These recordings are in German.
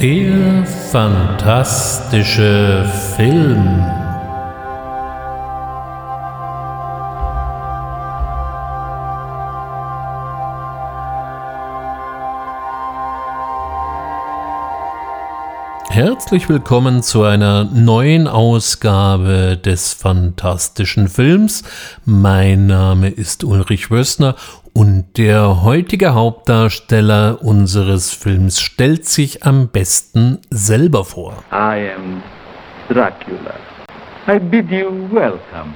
Der fantastische Film. Herzlich willkommen zu einer neuen Ausgabe des fantastischen Films. Mein Name ist Ulrich Wössner und der heutige Hauptdarsteller unseres Films stellt sich am besten selber vor. I am Dracula. I bid you welcome.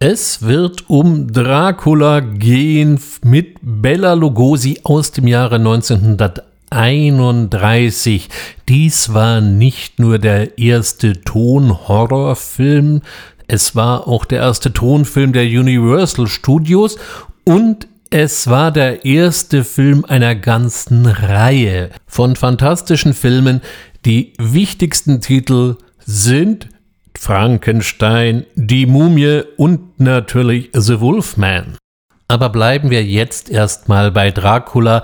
Es wird um Dracula gehen mit Bella Lugosi aus dem Jahre 1931. Dies war nicht nur der erste Tonhorrorfilm, es war auch der erste Tonfilm der Universal Studios und es war der erste Film einer ganzen Reihe von fantastischen Filmen. Die wichtigsten Titel sind Frankenstein, Die Mumie und natürlich The Wolfman. Aber bleiben wir jetzt erstmal bei Dracula,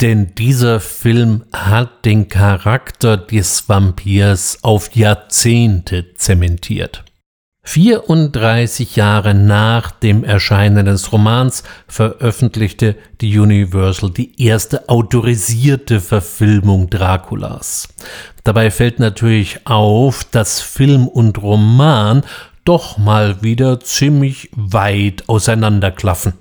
denn dieser Film hat den Charakter des Vampirs auf Jahrzehnte zementiert. 34 Jahre nach dem Erscheinen des Romans veröffentlichte die Universal die erste autorisierte Verfilmung Draculas. Dabei fällt natürlich auf, dass Film und Roman doch mal wieder ziemlich weit auseinanderklaffen.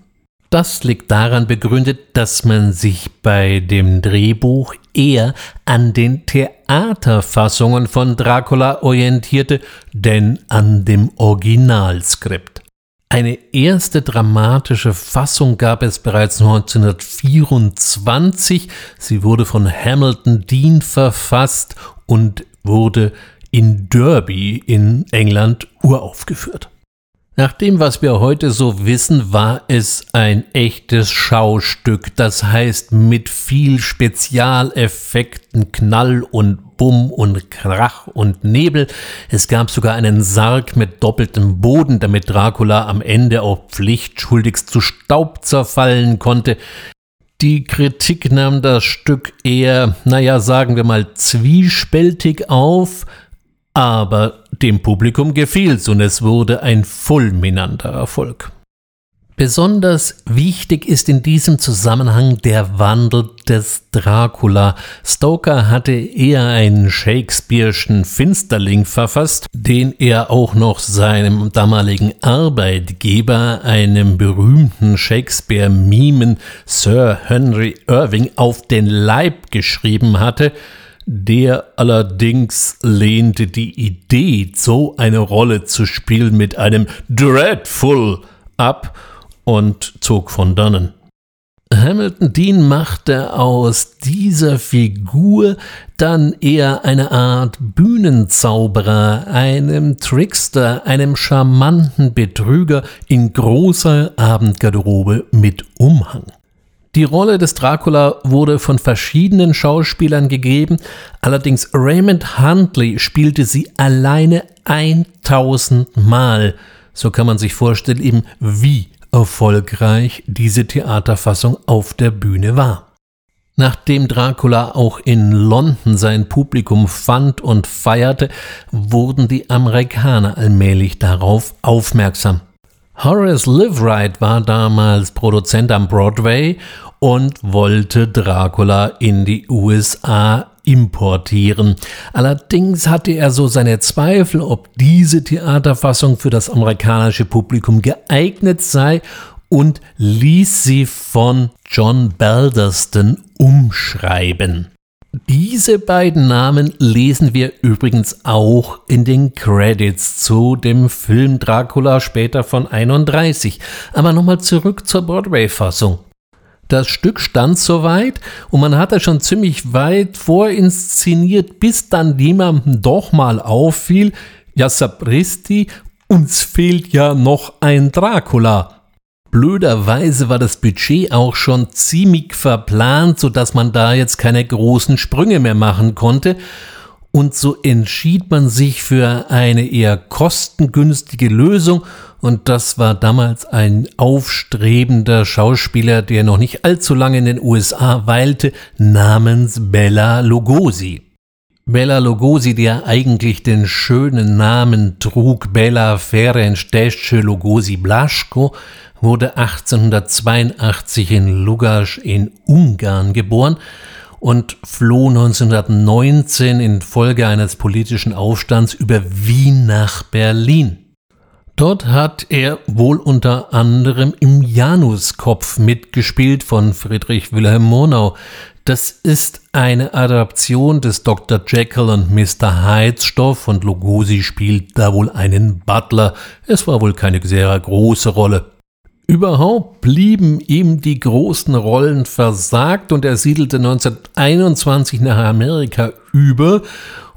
Das liegt daran begründet, dass man sich bei dem Drehbuch eher an den Theaterfassungen von Dracula orientierte, denn an dem Originalskript. Eine erste dramatische Fassung gab es bereits 1924. Sie wurde von Hamilton Dean verfasst und wurde in Derby in England uraufgeführt. Nach dem, was wir heute so wissen, war es ein echtes Schaustück, das heißt mit viel Spezialeffekten, Knall und Bumm und Krach und Nebel. Es gab sogar einen Sarg mit doppeltem Boden, damit Dracula am Ende auch pflichtschuldigst zu Staub zerfallen konnte. Die Kritik nahm das Stück eher, naja, sagen wir mal, zwiespältig auf, aber dem Publikum gefiel's und es wurde ein fulminanter Erfolg. Besonders wichtig ist in diesem Zusammenhang der Wandel des Dracula. Stoker hatte eher einen Shakespeare'schen Finsterling verfasst, den er auch noch seinem damaligen Arbeitgeber, einem berühmten Shakespeare-Mimen Sir Henry Irving, auf den Leib geschrieben hatte – der allerdings lehnte die Idee, so eine Rolle zu spielen mit einem Dreadful ab und zog von dannen. Hamilton Dean machte aus dieser Figur dann eher eine Art Bühnenzauberer, einem Trickster, einem charmanten Betrüger in großer Abendgarderobe mit Umhang. Die Rolle des Dracula wurde von verschiedenen Schauspielern gegeben, allerdings Raymond Huntley spielte sie alleine 1000 Mal. So kann man sich vorstellen, eben wie erfolgreich diese Theaterfassung auf der Bühne war. Nachdem Dracula auch in London sein Publikum fand und feierte, wurden die Amerikaner allmählich darauf aufmerksam. Horace Liveright war damals Produzent am Broadway und wollte Dracula in die USA importieren. Allerdings hatte er so seine Zweifel, ob diese Theaterfassung für das amerikanische Publikum geeignet sei und ließ sie von John Balderston umschreiben. Diese beiden Namen lesen wir übrigens auch in den Credits zu dem Film Dracula später von 31. Aber nochmal zurück zur Broadway-Fassung. Das Stück stand soweit und man hatte schon ziemlich weit vorinszeniert, bis dann jemandem doch mal auffiel, ja Sapristi, uns fehlt ja noch ein Dracula. Blöderweise war das Budget auch schon ziemlich verplant, sodass man da jetzt keine großen Sprünge mehr machen konnte. Und so entschied man sich für eine eher kostengünstige Lösung und das war damals ein aufstrebender Schauspieler, der noch nicht allzu lange in den USA weilte, namens Bella Lugosi. Bela Lugosi, der eigentlich den schönen Namen trug, Bela Ferenc Desce Lugosi Blaschko, wurde 1882 in Lugasch in Ungarn geboren und floh 1919 infolge eines politischen Aufstands über Wien nach Berlin. Dort hat er wohl unter anderem im Januskopf mitgespielt von Friedrich Wilhelm Murnau. Das ist eine Adaption des Dr. Jekyll und Mr. Hyde Stoff und Lugosi spielt da wohl einen Butler. Es war wohl keine sehr große Rolle. Überhaupt blieben ihm die großen Rollen versagt und er siedelte 1921 nach Amerika über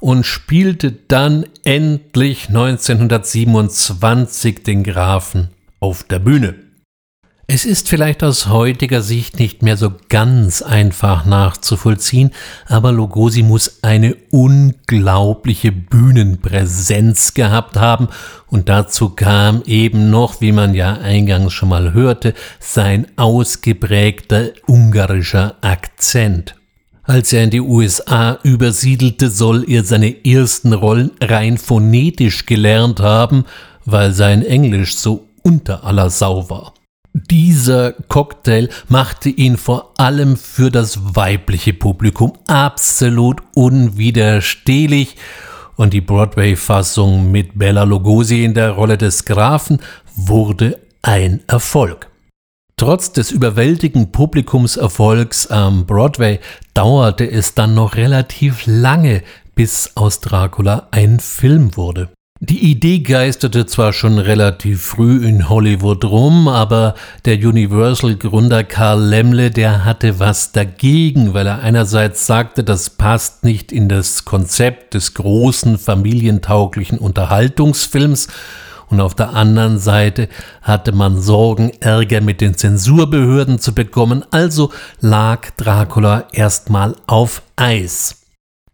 und spielte dann endlich 1927 den Grafen auf der Bühne. Es ist vielleicht aus heutiger Sicht nicht mehr so ganz einfach nachzuvollziehen, aber Lugosi muss eine unglaubliche Bühnenpräsenz gehabt haben und dazu kam eben noch, wie man ja eingangs schon mal hörte, sein ausgeprägter ungarischer Akzent. Als er in die USA übersiedelte, soll er seine ersten Rollen rein phonetisch gelernt haben, weil sein Englisch so unter aller Sau war. Dieser Cocktail machte ihn vor allem für das weibliche Publikum absolut unwiderstehlich und die Broadway-Fassung mit Bella Lugosi in der Rolle des Grafen wurde ein Erfolg. Trotz des überwältigenden Publikumserfolgs am Broadway dauerte es dann noch relativ lange, bis aus Dracula ein Film wurde. Die Idee geisterte zwar schon relativ früh in Hollywood rum, aber der Universal-Gründer Karl Lemle, der hatte was dagegen, weil er einerseits sagte, das passt nicht in das Konzept des großen familientauglichen Unterhaltungsfilms, und auf der anderen Seite hatte man Sorgen, Ärger mit den Zensurbehörden zu bekommen, also lag Dracula erstmal auf Eis.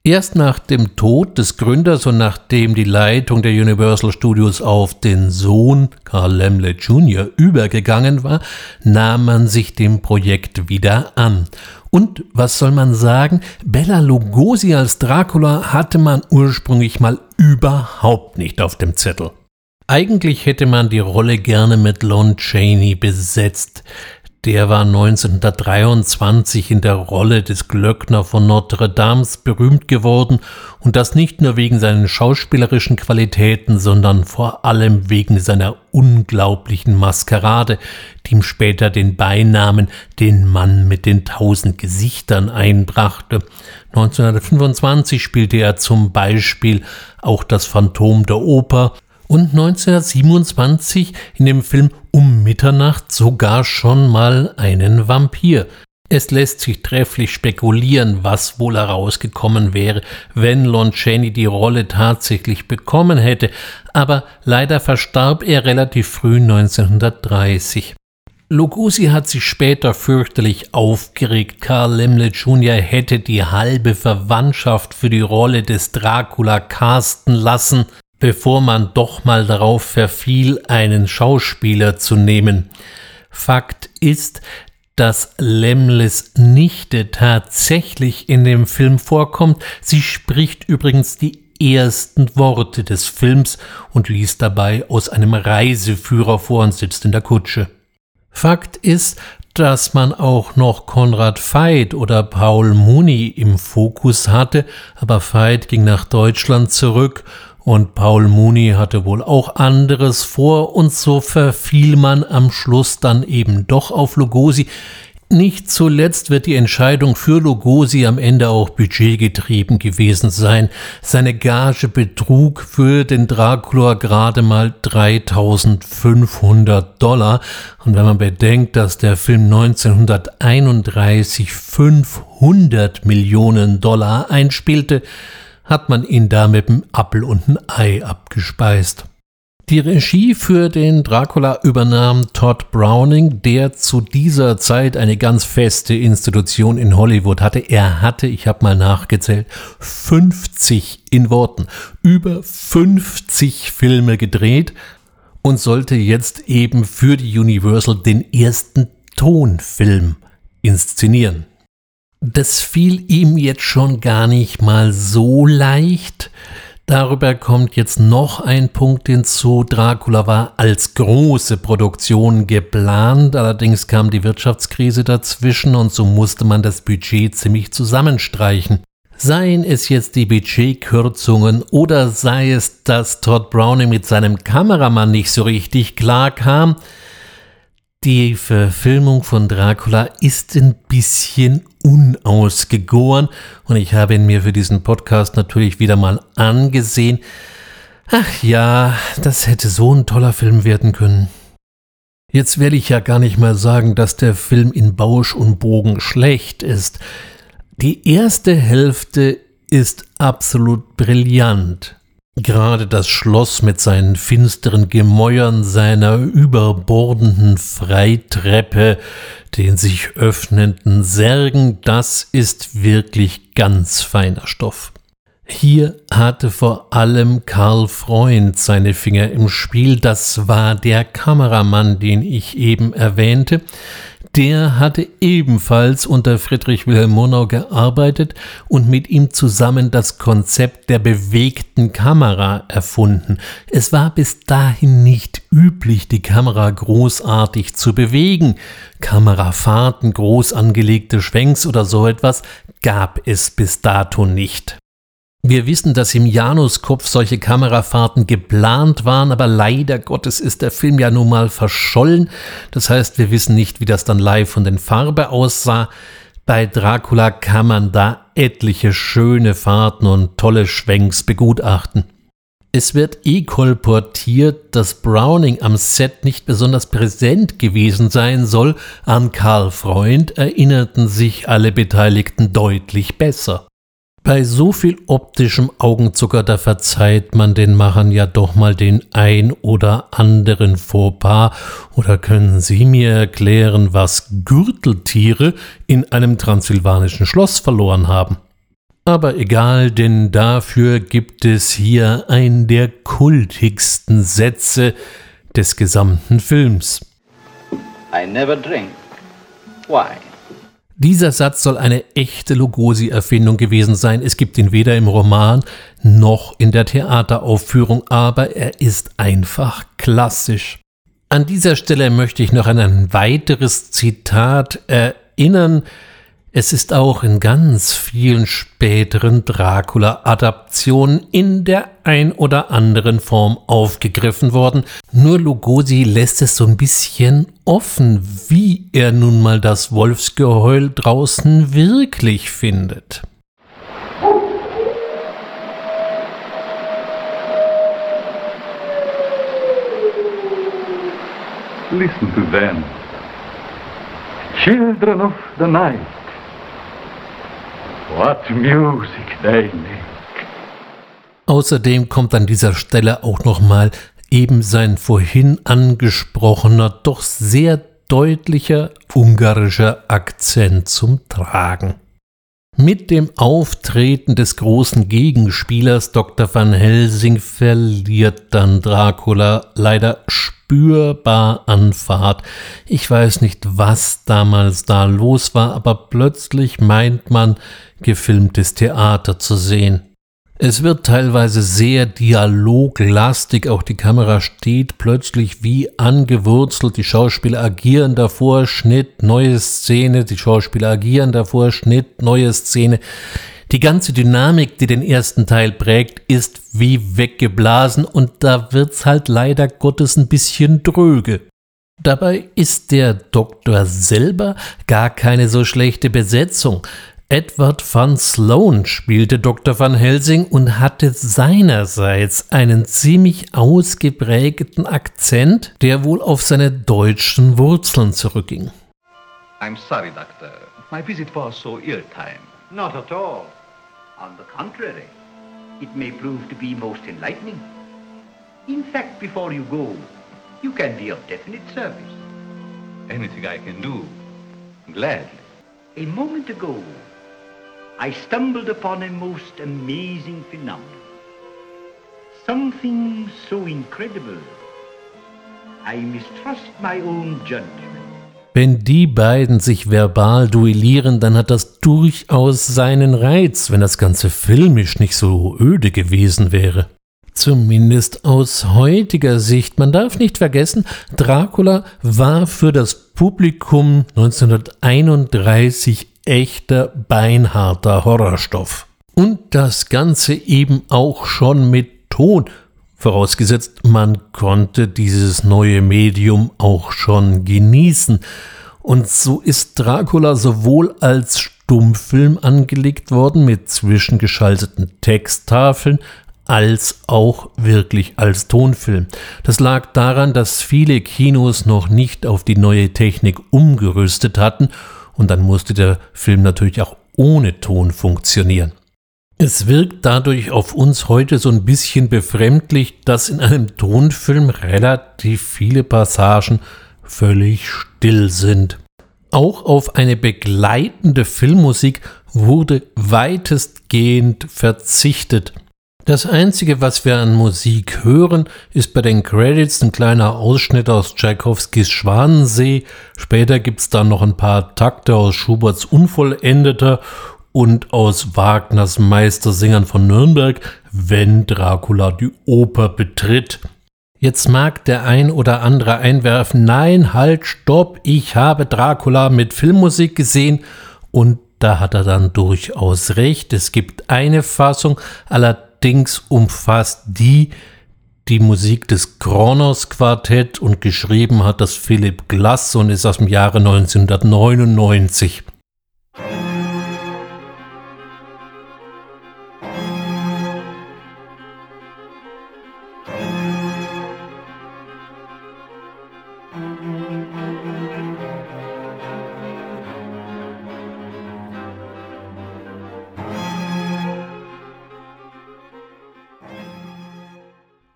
Erst nach dem Tod des Gründers und nachdem die Leitung der Universal Studios auf den Sohn Carl Lemle Jr. übergegangen war, nahm man sich dem Projekt wieder an. Und was soll man sagen, Bella Lugosi als Dracula hatte man ursprünglich mal überhaupt nicht auf dem Zettel. Eigentlich hätte man die Rolle gerne mit Lon Chaney besetzt. Der war 1923 in der Rolle des Glöckner von Notre Dame berühmt geworden und das nicht nur wegen seinen schauspielerischen Qualitäten, sondern vor allem wegen seiner unglaublichen Maskerade, die ihm später den Beinamen den Mann mit den tausend Gesichtern einbrachte. 1925 spielte er zum Beispiel auch das Phantom der Oper und 1927 in dem Film Um Mitternacht sogar schon mal einen Vampir. Es lässt sich trefflich spekulieren, was wohl herausgekommen wäre, wenn Lon Chaney die Rolle tatsächlich bekommen hätte, aber leider verstarb er relativ früh 1930. Lugosi hat sich später fürchterlich aufgeregt. Karl Lemle Jr. hätte die halbe Verwandtschaft für die Rolle des Dracula casten lassen bevor man doch mal darauf verfiel, einen Schauspieler zu nehmen. Fakt ist, dass Lemles Nichte tatsächlich in dem Film vorkommt. Sie spricht übrigens die ersten Worte des Films und liest dabei aus einem Reiseführer vor und sitzt in der Kutsche. Fakt ist, dass man auch noch Konrad Veit oder Paul Muni im Fokus hatte, aber Veit ging nach Deutschland zurück und Paul Mooney hatte wohl auch anderes vor und so verfiel man am Schluss dann eben doch auf Lugosi. Nicht zuletzt wird die Entscheidung für Lugosi am Ende auch budgetgetrieben gewesen sein. Seine Gage betrug für den Dracula gerade mal 3500 Dollar. Und wenn man bedenkt, dass der Film 1931 500 Millionen Dollar einspielte, hat man ihn da mit dem Appel und ein Ei abgespeist. Die Regie für den Dracula übernahm Todd Browning, der zu dieser Zeit eine ganz feste Institution in Hollywood hatte. Er hatte, ich habe mal nachgezählt, 50 in Worten, über 50 Filme gedreht und sollte jetzt eben für die Universal den ersten Tonfilm inszenieren. Das fiel ihm jetzt schon gar nicht mal so leicht. Darüber kommt jetzt noch ein Punkt hinzu. Dracula war als große Produktion geplant, allerdings kam die Wirtschaftskrise dazwischen und so musste man das Budget ziemlich zusammenstreichen. Seien es jetzt die Budgetkürzungen oder sei es, dass Todd Browning mit seinem Kameramann nicht so richtig klar kam, die Verfilmung von Dracula ist ein bisschen unausgegoren und ich habe ihn mir für diesen Podcast natürlich wieder mal angesehen. Ach ja, das hätte so ein toller Film werden können. Jetzt werde ich ja gar nicht mal sagen, dass der Film in Bausch und Bogen schlecht ist. Die erste Hälfte ist absolut brillant. Gerade das Schloss mit seinen finsteren Gemäuern, seiner überbordenden Freitreppe, den sich öffnenden Särgen, das ist wirklich ganz feiner Stoff. Hier hatte vor allem Karl Freund seine Finger im Spiel, das war der Kameramann, den ich eben erwähnte, der hatte ebenfalls unter Friedrich Wilhelm Murnau gearbeitet und mit ihm zusammen das Konzept der bewegten Kamera erfunden. Es war bis dahin nicht üblich, die Kamera großartig zu bewegen. Kamerafahrten, groß angelegte Schwenks oder so etwas gab es bis dato nicht. Wir wissen, dass im Januskopf solche Kamerafahrten geplant waren, aber leider Gottes ist der Film ja nun mal verschollen. Das heißt, wir wissen nicht, wie das dann live von den Farbe aussah. Bei Dracula kann man da etliche schöne Fahrten und tolle Schwenks begutachten. Es wird eh kolportiert, dass Browning am Set nicht besonders präsent gewesen sein soll. An Karl Freund erinnerten sich alle Beteiligten deutlich besser. Bei so viel optischem Augenzucker, da verzeiht man den Machern ja doch mal den ein oder anderen Fauxpas. Oder können Sie mir erklären, was Gürteltiere in einem transsilvanischen Schloss verloren haben? Aber egal, denn dafür gibt es hier einen der kultigsten Sätze des gesamten Films. I never drink. Why? Dieser Satz soll eine echte Lugosi-Erfindung gewesen sein. Es gibt ihn weder im Roman noch in der Theateraufführung, aber er ist einfach klassisch. An dieser Stelle möchte ich noch an ein weiteres Zitat erinnern, es ist auch in ganz vielen späteren Dracula-Adaptionen in der ein oder anderen Form aufgegriffen worden. Nur Lugosi lässt es so ein bisschen offen, wie er nun mal das Wolfsgeheul draußen wirklich findet. Listen to them. Children of the night. What music they make. Außerdem kommt an dieser Stelle auch nochmal eben sein vorhin angesprochener, doch sehr deutlicher ungarischer Akzent zum Tragen. Mit dem Auftreten des großen Gegenspielers Dr. Van Helsing verliert dann Dracula leider spürbar an Fahrt. Ich weiß nicht, was damals da los war, aber plötzlich meint man, gefilmtes Theater zu sehen. Es wird teilweise sehr dialoglastig, auch die Kamera steht plötzlich wie angewurzelt, die Schauspieler agieren davor, Schnitt, neue Szene, die Schauspieler agieren davor, Schnitt, neue Szene. Die ganze Dynamik, die den ersten Teil prägt, ist wie weggeblasen und da wird's halt leider Gottes ein bisschen dröge. Dabei ist der Doktor selber gar keine so schlechte Besetzung. Edward van Sloan spielte Dr. Van Helsing und hatte seinerseits einen ziemlich ausgeprägten Akzent, der wohl auf seine deutschen Wurzeln zurückging. I'm sorry, Doctor. My visit was so ill-timed. Not at all. On the contrary, it may prove to be most enlightening. In fact, before you go, you can be of definite service. Anything I can do, gladly. A moment ago, I stumbled upon a most amazing phenomenon. Something so incredible, I mistrust my own judgment. Wenn die beiden sich verbal duellieren, dann hat das durchaus seinen Reiz, wenn das ganze filmisch nicht so öde gewesen wäre. Zumindest aus heutiger Sicht. Man darf nicht vergessen, Dracula war für das Publikum 1931 echter beinharter Horrorstoff. Und das Ganze eben auch schon mit Ton, vorausgesetzt man konnte dieses neue Medium auch schon genießen. Und so ist Dracula sowohl als Stummfilm angelegt worden mit zwischengeschalteten Texttafeln, als auch wirklich als Tonfilm. Das lag daran, dass viele Kinos noch nicht auf die neue Technik umgerüstet hatten und dann musste der Film natürlich auch ohne Ton funktionieren. Es wirkt dadurch auf uns heute so ein bisschen befremdlich, dass in einem Tonfilm relativ viele Passagen völlig still sind. Auch auf eine begleitende Filmmusik wurde weitestgehend verzichtet. Das Einzige, was wir an Musik hören, ist bei den Credits ein kleiner Ausschnitt aus Tchaikovskis Schwanensee. Später gibt's dann noch ein paar Takte aus Schuberts Unvollendeter und aus Wagners Meistersingern von Nürnberg, wenn Dracula die Oper betritt. Jetzt mag der ein oder andere einwerfen, nein, halt, stopp, ich habe Dracula mit Filmmusik gesehen und da hat er dann durchaus recht. Es gibt eine Fassung, allerdings umfasst die die Musik des Kronos Quartett und geschrieben hat das Philipp Glass und ist aus dem Jahre 1999.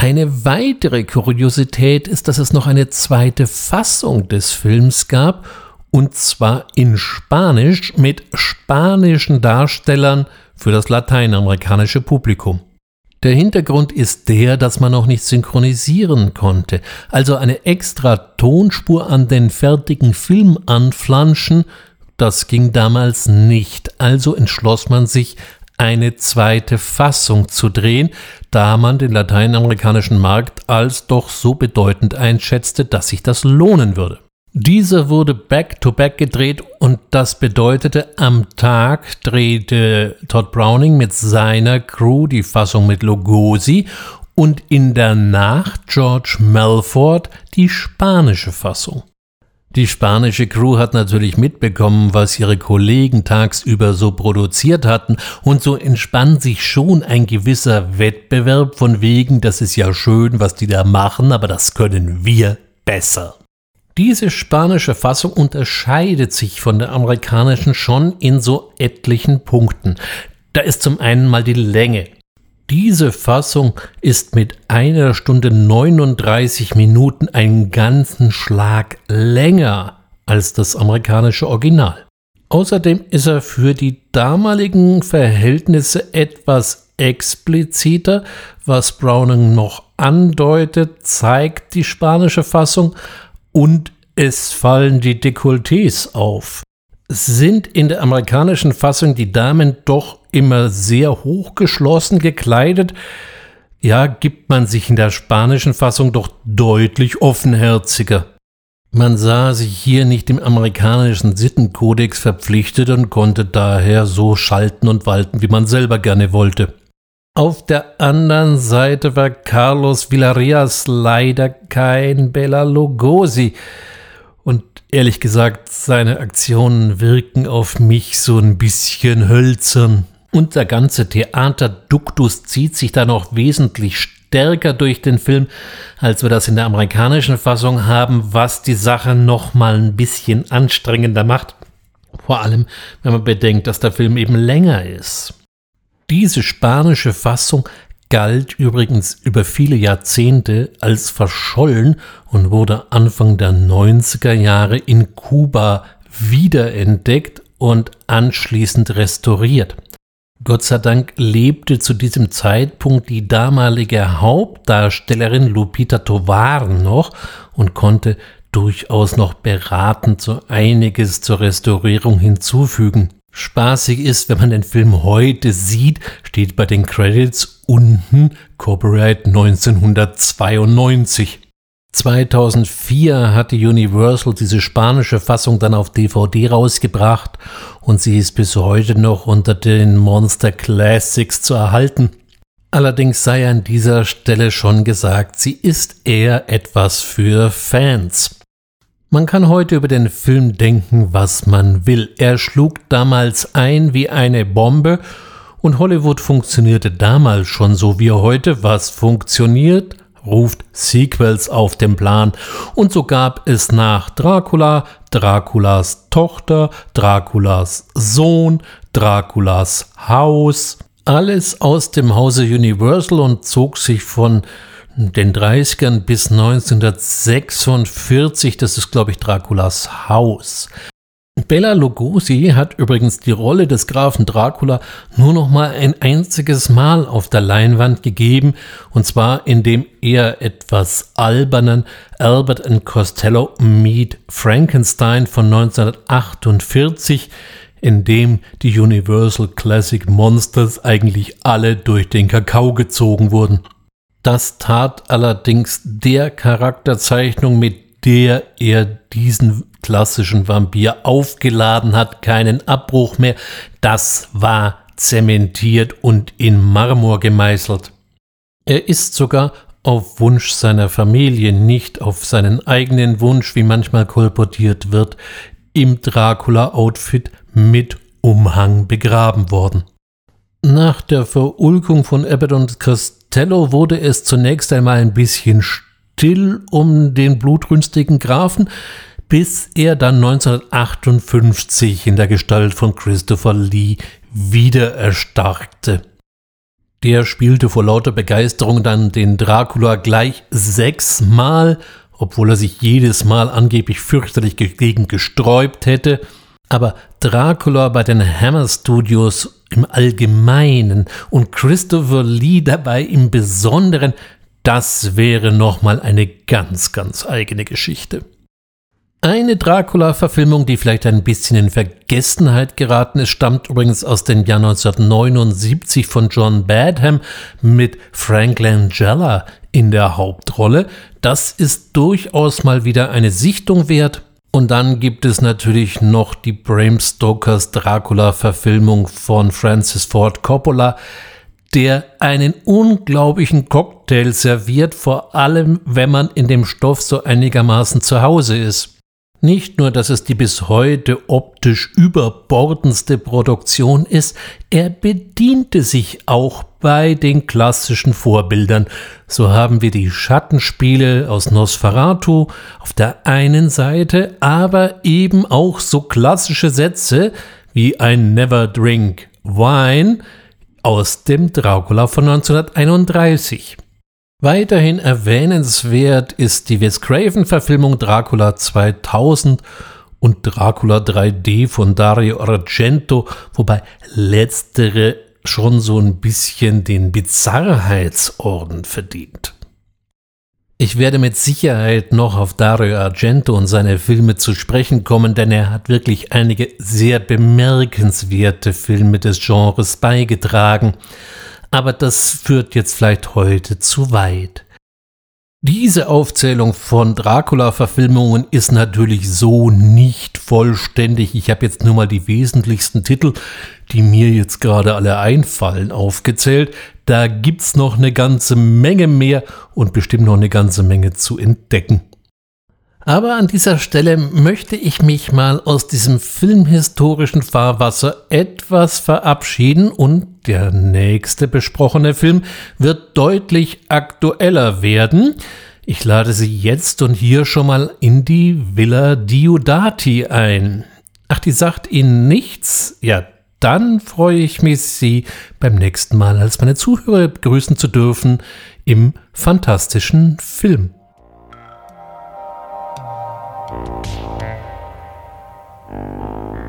Eine weitere Kuriosität ist, dass es noch eine zweite Fassung des Films gab, und zwar in Spanisch mit spanischen Darstellern für das lateinamerikanische Publikum. Der Hintergrund ist der, dass man noch nicht synchronisieren konnte, also eine extra Tonspur an den fertigen Film anflanschen, das ging damals nicht, also entschloss man sich, eine zweite Fassung zu drehen, da man den lateinamerikanischen Markt als doch so bedeutend einschätzte, dass sich das lohnen würde. Dieser wurde back-to-back -back gedreht und das bedeutete, am Tag drehte Todd Browning mit seiner Crew die Fassung mit Lugosi und in der Nacht George Melford die spanische Fassung. Die spanische Crew hat natürlich mitbekommen, was ihre Kollegen tagsüber so produziert hatten, und so entspann sich schon ein gewisser Wettbewerb von wegen, das ist ja schön, was die da machen, aber das können wir besser. Diese spanische Fassung unterscheidet sich von der amerikanischen schon in so etlichen Punkten. Da ist zum einen mal die Länge. Diese Fassung ist mit einer Stunde 39 Minuten einen ganzen Schlag länger als das amerikanische Original. Außerdem ist er für die damaligen Verhältnisse etwas expliziter, was Browning noch andeutet, zeigt die spanische Fassung und es fallen die Dekolletés auf. Sind in der amerikanischen Fassung die Damen doch immer sehr hochgeschlossen gekleidet, ja, gibt man sich in der spanischen Fassung doch deutlich offenherziger. Man sah sich hier nicht dem amerikanischen Sittenkodex verpflichtet und konnte daher so schalten und walten, wie man selber gerne wollte. Auf der anderen Seite war Carlos Villarreas leider kein Bela Lugosi. Und ehrlich gesagt, seine Aktionen wirken auf mich so ein bisschen hölzern. Und der ganze Theaterduktus zieht sich da noch wesentlich stärker durch den Film, als wir das in der amerikanischen Fassung haben, was die Sache noch mal ein bisschen anstrengender macht. Vor allem, wenn man bedenkt, dass der Film eben länger ist. Diese spanische Fassung galt übrigens über viele Jahrzehnte als verschollen und wurde Anfang der 90er Jahre in Kuba wiederentdeckt und anschließend restauriert. Gott sei Dank lebte zu diesem Zeitpunkt die damalige Hauptdarstellerin Lupita Tovar noch und konnte durchaus noch beratend so einiges zur Restaurierung hinzufügen. Spaßig ist, wenn man den Film heute sieht, steht bei den Credits unten Copyright 1992. 2004 hatte Universal diese spanische Fassung dann auf DVD rausgebracht und sie ist bis heute noch unter den Monster Classics zu erhalten. Allerdings sei an dieser Stelle schon gesagt, sie ist eher etwas für Fans. Man kann heute über den Film denken, was man will. Er schlug damals ein wie eine Bombe und Hollywood funktionierte damals schon so wie heute. Was funktioniert, ruft Sequels auf den Plan. Und so gab es nach Dracula Draculas Tochter, Draculas Sohn, Draculas Haus, alles aus dem Hause Universal und zog sich von den 30ern bis 1946, das ist glaube ich Draculas Haus. Bella Lugosi hat übrigens die Rolle des Grafen Dracula nur noch mal ein einziges Mal auf der Leinwand gegeben, und zwar in dem eher etwas albernen Albert and Costello Meet Frankenstein von 1948, in dem die Universal Classic Monsters eigentlich alle durch den Kakao gezogen wurden. Das tat allerdings der Charakterzeichnung, mit der er diesen klassischen Vampir aufgeladen hat, keinen Abbruch mehr. Das war zementiert und in Marmor gemeißelt. Er ist sogar auf Wunsch seiner Familie, nicht auf seinen eigenen Wunsch, wie manchmal kolportiert wird, im Dracula-Outfit mit Umhang begraben worden. Nach der Verulkung von Abbott und Costello wurde es zunächst einmal ein bisschen still um den blutrünstigen Grafen, bis er dann 1958 in der Gestalt von Christopher Lee wieder erstarkte. Der spielte vor lauter Begeisterung dann den Dracula gleich sechsmal, obwohl er sich jedes Mal angeblich fürchterlich gegen gesträubt hätte. Aber Dracula bei den Hammer Studios im Allgemeinen und Christopher Lee dabei im Besonderen, das wäre nochmal eine ganz, ganz eigene Geschichte. Eine Dracula-Verfilmung, die vielleicht ein bisschen in Vergessenheit geraten ist, stammt übrigens aus dem Jahr 1979 von John Badham mit Frank Langella in der Hauptrolle. Das ist durchaus mal wieder eine Sichtung wert. Und dann gibt es natürlich noch die Bram Stokers Dracula-Verfilmung von Francis Ford Coppola, der einen unglaublichen Cocktail serviert, vor allem wenn man in dem Stoff so einigermaßen zu Hause ist. Nicht nur, dass es die bis heute optisch überbordendste Produktion ist, er bediente sich auch bei den klassischen Vorbildern. So haben wir die Schattenspiele aus Nosferatu auf der einen Seite, aber eben auch so klassische Sätze wie I Never Drink Wine aus dem Dracula von 1931. Weiterhin erwähnenswert ist die Wes Craven-Verfilmung Dracula 2000 und Dracula 3D von Dario Argento, wobei letztere schon so ein bisschen den Bizarrheitsorden verdient. Ich werde mit Sicherheit noch auf Dario Argento und seine Filme zu sprechen kommen, denn er hat wirklich einige sehr bemerkenswerte Filme des Genres beigetragen aber das führt jetzt vielleicht heute zu weit. Diese Aufzählung von Dracula-Verfilmungen ist natürlich so nicht vollständig. Ich habe jetzt nur mal die wesentlichsten Titel, die mir jetzt gerade alle einfallen, aufgezählt. Da gibt's noch eine ganze Menge mehr und bestimmt noch eine ganze Menge zu entdecken. Aber an dieser Stelle möchte ich mich mal aus diesem filmhistorischen Fahrwasser etwas verabschieden und der nächste besprochene Film wird deutlich aktueller werden. Ich lade Sie jetzt und hier schon mal in die Villa Diodati ein. Ach, die sagt Ihnen nichts? Ja, dann freue ich mich, Sie beim nächsten Mal als meine Zuhörer begrüßen zu dürfen im fantastischen Film. You.